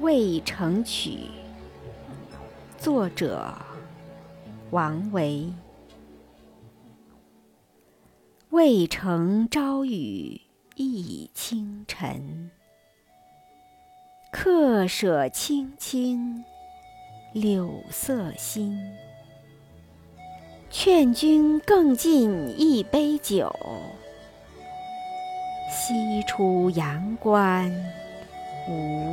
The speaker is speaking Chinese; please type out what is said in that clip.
渭城曲。作者王维。渭城朝雨浥轻尘客舍青青柳色新。劝君更尽一杯酒。西出阳关无